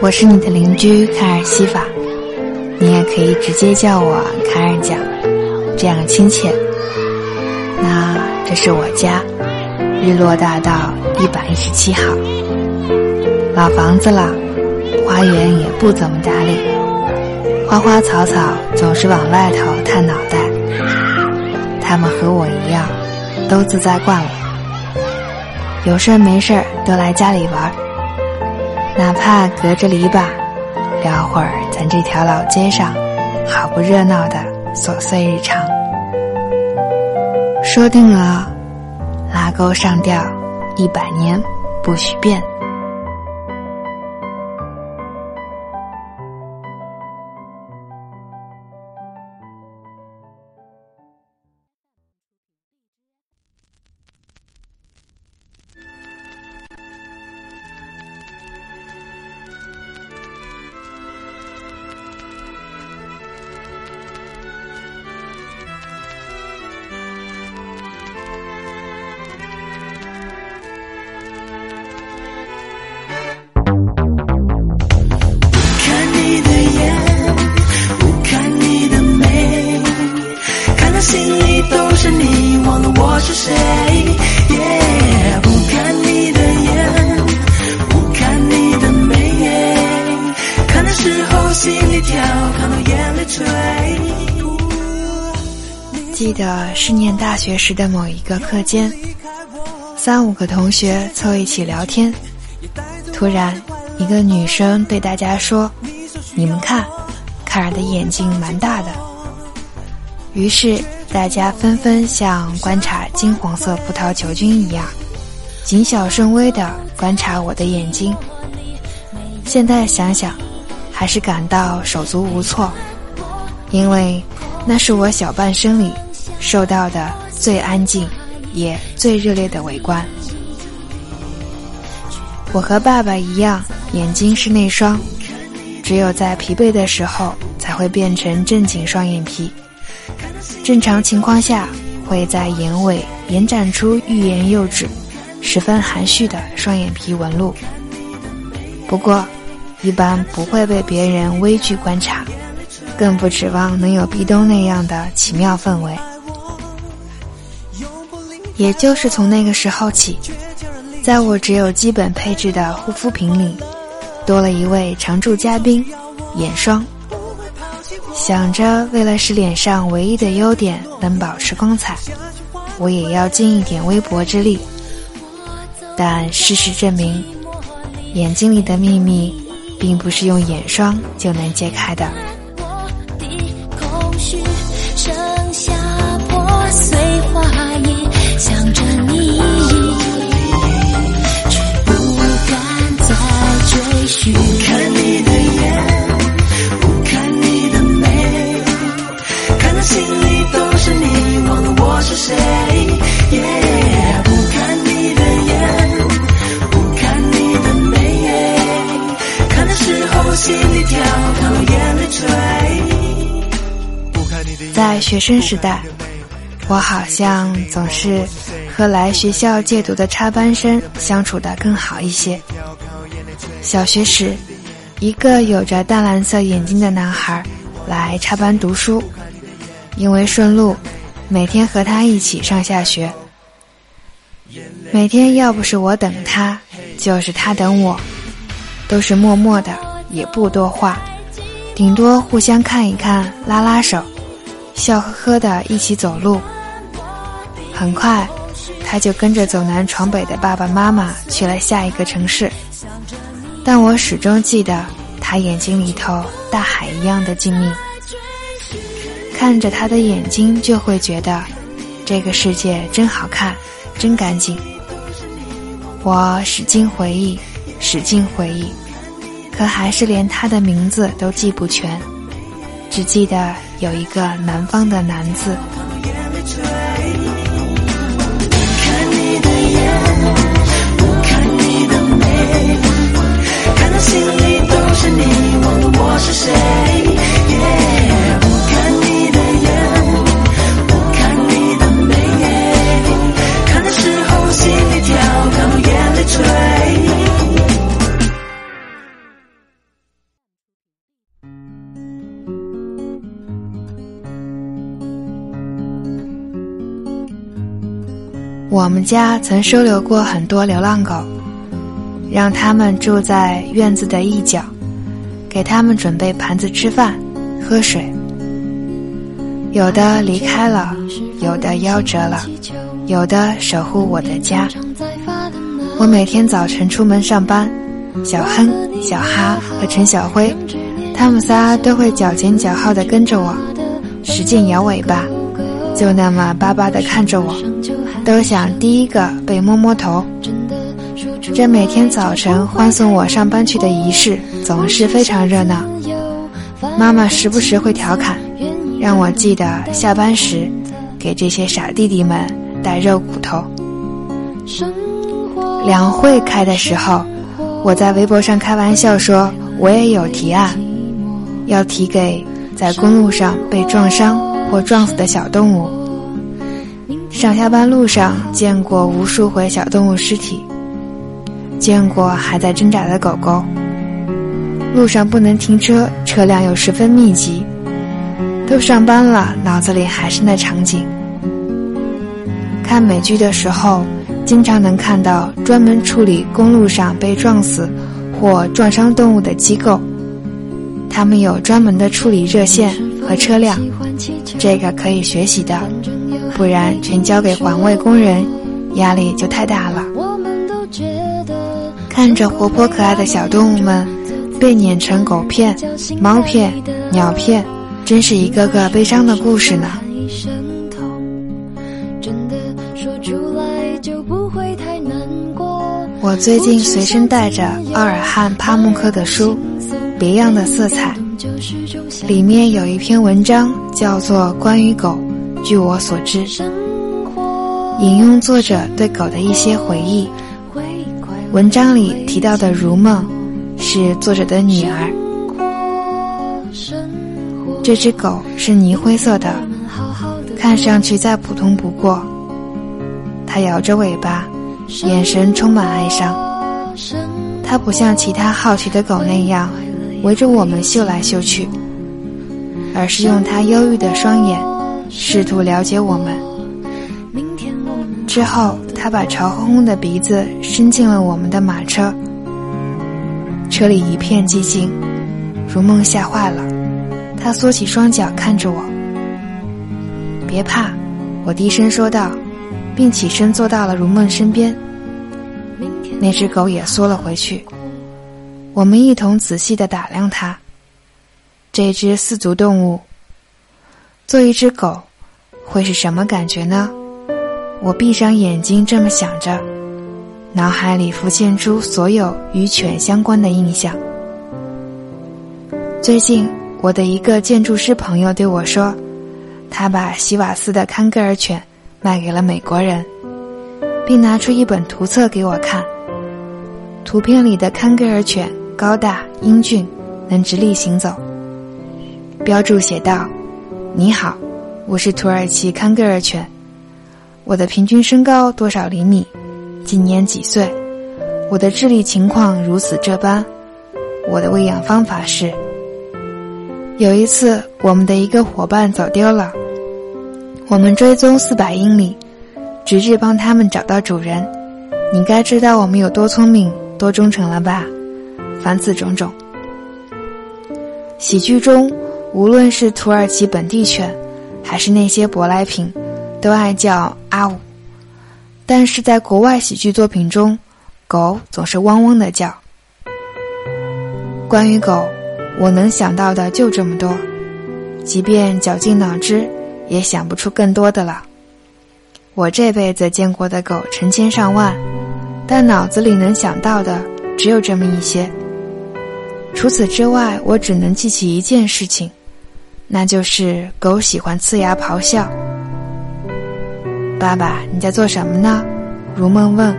我是你的邻居卡尔西法，你也可以直接叫我卡尔酱，这样亲切。那这是我家，日落大道一百一十七号，老房子了，花园也不怎么打理，花花草草总是往外头探脑袋。他们和我一样，都自在惯了，有事儿没事儿都来家里玩儿。哪怕隔着篱笆，聊会儿咱这条老街上好不热闹的琐碎日常。说定了，拉钩上吊，一百年不许变。记得是念大学时的某一个课间，三五个同学凑一起聊天，突然一个女生对大家说：“你们看，卡尔的眼睛蛮大的。”于是大家纷纷像观察金黄色葡萄球菌一样，谨小慎微地观察我的眼睛。现在想想，还是感到手足无措，因为那是我小半生里。受到的最安静，也最热烈的围观。我和爸爸一样，眼睛是内双，只有在疲惫的时候才会变成正经双眼皮。正常情况下，会在眼尾延展出欲言又止、十分含蓄的双眼皮纹路。不过，一般不会被别人微距观察，更不指望能有壁咚那样的奇妙氛围。也就是从那个时候起，在我只有基本配置的护肤品里，多了一位常驻嘉宾——眼霜。想着为了使脸上唯一的优点能保持光彩，我也要尽一点微薄之力。但事实证明，眼睛里的秘密，并不是用眼霜就能揭开的，我的空虚剩下破碎花。学生时代。我好像总是和来学校借读的插班生相处的更好一些。小学时，一个有着淡蓝色眼睛的男孩来插班读书，因为顺路，每天和他一起上下学。每天要不是我等他，就是他等我，都是默默的，也不多话，顶多互相看一看，拉拉手，笑呵呵的一起走路。很快，他就跟着走南闯北的爸爸妈妈去了下一个城市。但我始终记得他眼睛里头大海一样的静谧。看着他的眼睛，就会觉得这个世界真好看，真干净。我使劲回忆，使劲回忆，可还是连他的名字都记不全，只记得有一个南方的“男”字。心里都是你，忘了我是谁。不我们家曾收留过很多流浪狗，让它们住在院子的一角，给它们准备盘子吃饭、喝水。有的离开了，有的夭折了，有的守护我的家。我每天早晨出门上班，小亨、小哈和陈小辉，他们仨都会脚前脚后的跟着我，使劲摇尾巴，就那么巴巴的看着我。都想第一个被摸摸头。这每天早晨欢送我上班去的仪式总是非常热闹。妈妈时不时会调侃，让我记得下班时给这些傻弟弟们带肉骨头。两会开的时候，我在微博上开玩笑说，我也有提案，要提给在公路上被撞伤或撞死的小动物。上下班路上见过无数回小动物尸体，见过还在挣扎的狗狗。路上不能停车，车辆又十分密集。都上班了，脑子里还是那场景。看美剧的时候，经常能看到专门处理公路上被撞死或撞伤动物的机构，他们有专门的处理热线和车辆，这个可以学习的。不然全交给环卫工人，压力就太大了。看着活泼可爱的小动物们被碾成狗片、猫片、鸟片，真是一个个悲伤的故事呢。我最近随身带着奥尔汉·帕慕克的书《别样的色彩》，里面有一篇文章叫做《关于狗》。据我所知，引用作者对狗的一些回忆。文章里提到的如梦，是作者的女儿。这只狗是泥灰色的，看上去再普通不过。它摇着尾巴，眼神充满哀伤。它不像其他好奇的狗那样围着我们嗅来嗅去，而是用它忧郁的双眼。试图了解我们。之后，他把潮烘烘的鼻子伸进了我们的马车。车里一片寂静，如梦吓坏了，他缩起双脚看着我。别怕，我低声说道，并起身坐到了如梦身边。那只狗也缩了回去。我们一同仔细的打量它。这只四足动物。做一只狗，会是什么感觉呢？我闭上眼睛这么想着，脑海里浮现出所有与犬相关的印象。最近，我的一个建筑师朋友对我说，他把希瓦斯的康格尔犬卖给了美国人，并拿出一本图册给我看。图片里的康格尔犬高大英俊，能直立行走。标注写道。你好，我是土耳其康格尔犬。我的平均身高多少厘米？今年几岁？我的智力情况如此这般。我的喂养方法是：有一次，我们的一个伙伴走丢了，我们追踪四百英里，直至帮他们找到主人。你该知道我们有多聪明、多忠诚了吧？凡此种种，喜剧中。无论是土耳其本地犬，还是那些舶来品，都爱叫阿五。但是在国外喜剧作品中，狗总是汪汪的叫。关于狗，我能想到的就这么多，即便绞尽脑汁，也想不出更多的了。我这辈子见过的狗成千上万，但脑子里能想到的只有这么一些。除此之外，我只能记起一件事情。那就是狗喜欢呲牙咆哮。爸爸，你在做什么呢？如梦问。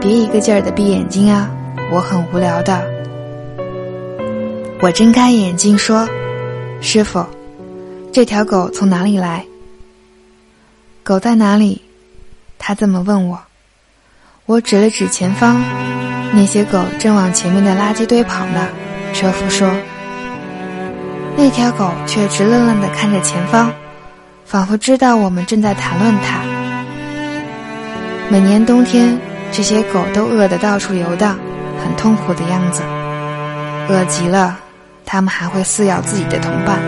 别一个劲儿的闭眼睛啊，我很无聊的。我睁开眼睛说：“师傅，这条狗从哪里来？”狗在哪里？他这么问我。我指了指前方，那些狗正往前面的垃圾堆跑呢。车夫说。那条狗却直愣愣地看着前方，仿佛知道我们正在谈论它。每年冬天，这些狗都饿得到处游荡，很痛苦的样子。饿极了，它们还会撕咬自己的同伴。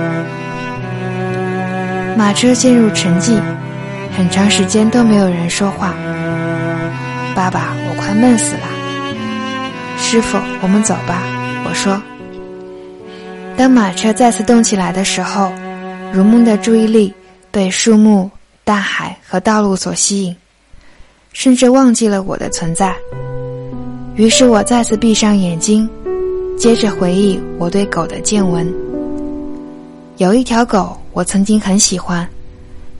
马车陷入沉寂，很长时间都没有人说话。爸爸，我快闷死了。师傅，我们走吧。我说。当马车再次动起来的时候，如梦的注意力被树木、大海和道路所吸引，甚至忘记了我的存在。于是我再次闭上眼睛，接着回忆我对狗的见闻。有一条狗，我曾经很喜欢，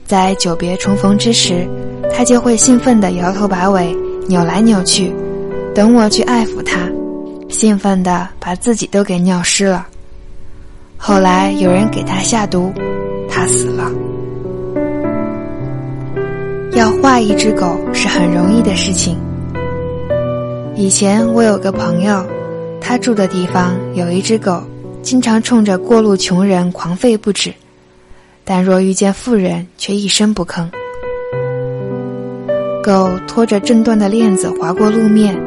在久别重逢之时，它就会兴奋地摇头摆尾。扭来扭去，等我去爱抚它，兴奋地把自己都给尿湿了。后来有人给它下毒，它死了。要画一只狗是很容易的事情。以前我有个朋友，他住的地方有一只狗，经常冲着过路穷人狂吠不止，但若遇见富人，却一声不吭。狗拖着震断的链子划过路面，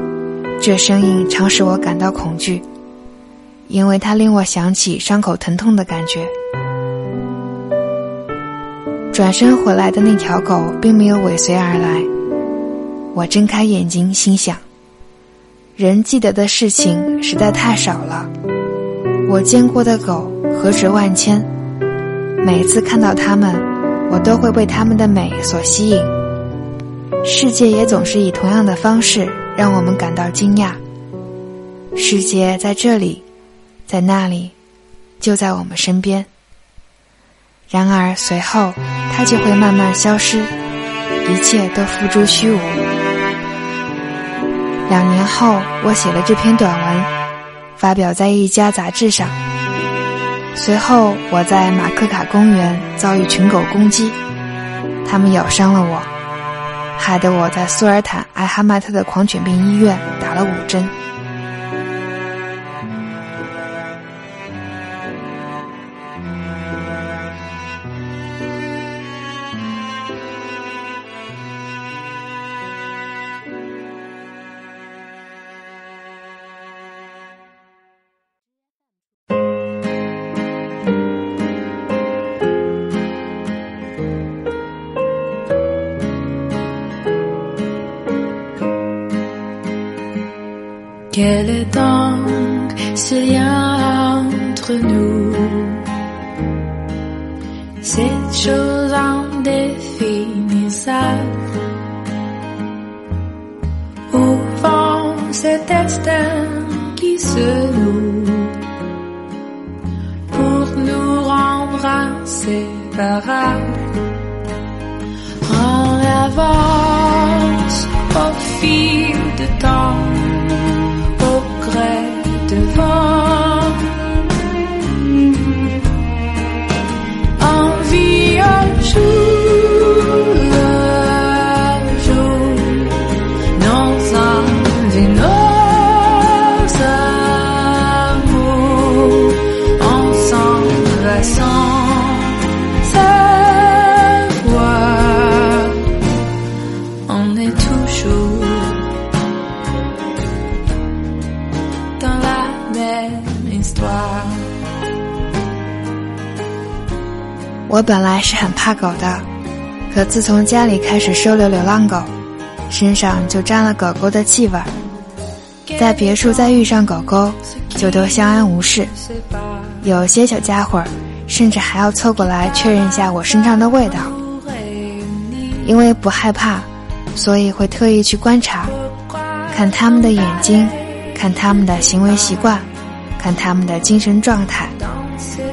这声音常使我感到恐惧，因为它令我想起伤口疼痛的感觉。转身回来的那条狗并没有尾随而来。我睁开眼睛，心想：人记得的事情实在太少了。我见过的狗何止万千，每次看到它们，我都会被它们的美所吸引。世界也总是以同样的方式让我们感到惊讶。世界在这里，在那里，就在我们身边。然而随后，它就会慢慢消失，一切都付诸虚无。两年后，我写了这篇短文，发表在一家杂志上。随后，我在马克卡公园遭遇群狗攻击，它们咬伤了我。害得我在苏尔坦艾哈迈特的狂犬病医院打了五针。Quel est donc ce lien entre nous. Cette chose indéfinissable. Au fond, cet destin qui se noue. Pour nous rendre inséparables. En avance au fil de temps 我本来是很怕狗的，可自从家里开始收留流浪狗，身上就沾了狗狗的气味儿。在别处再遇上狗狗，就都相安无事。有些小家伙甚至还要凑过来确认一下我身上的味道。因为不害怕，所以会特意去观察，看他们的眼睛，看他们的行为习惯。看他们的精神状态，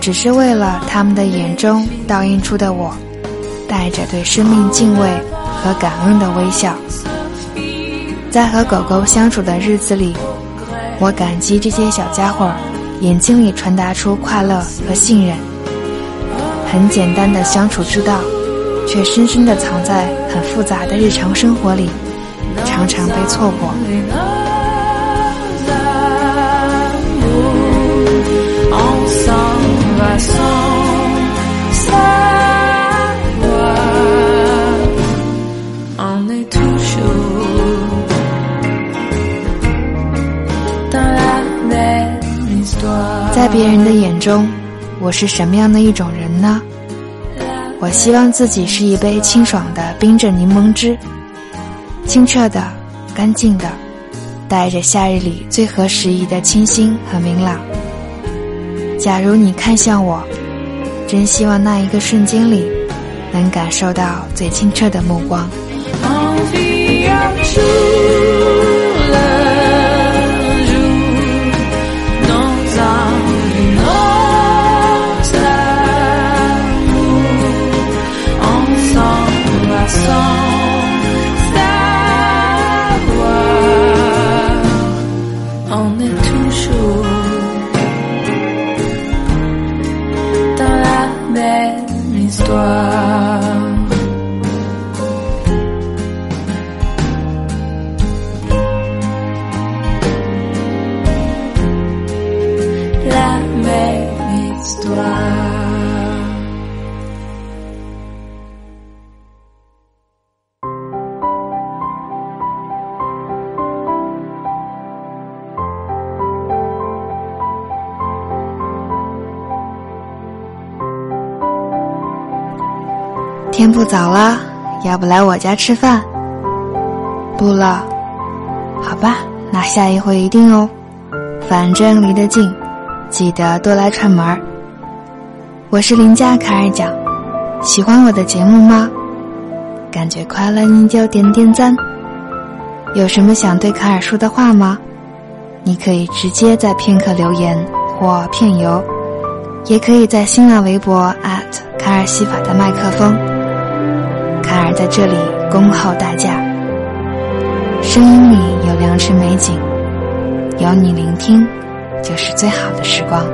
只是为了他们的眼中倒映出的我，带着对生命敬畏和感恩的微笑。在和狗狗相处的日子里，我感激这些小家伙眼睛里传达出快乐和信任。很简单的相处之道，却深深的藏在很复杂的日常生活里，常常被错过。别人的眼中，我是什么样的一种人呢？我希望自己是一杯清爽的冰镇柠檬汁，清澈的、干净的，带着夏日里最合时宜的清新和明朗。假如你看向我，真希望那一个瞬间里，能感受到最清澈的目光。天不早了，要不来我家吃饭？不了，好吧，那下一回一定哦。反正离得近，记得多来串门儿。我是邻家卡尔讲，喜欢我的节目吗？感觉快乐你就点点赞。有什么想对卡尔说的话吗？你可以直接在片刻留言或片游，也可以在新浪微博卡尔西法的麦克风。卡尔在这里恭候大驾。声音里有良辰美景，有你聆听，就是最好的时光。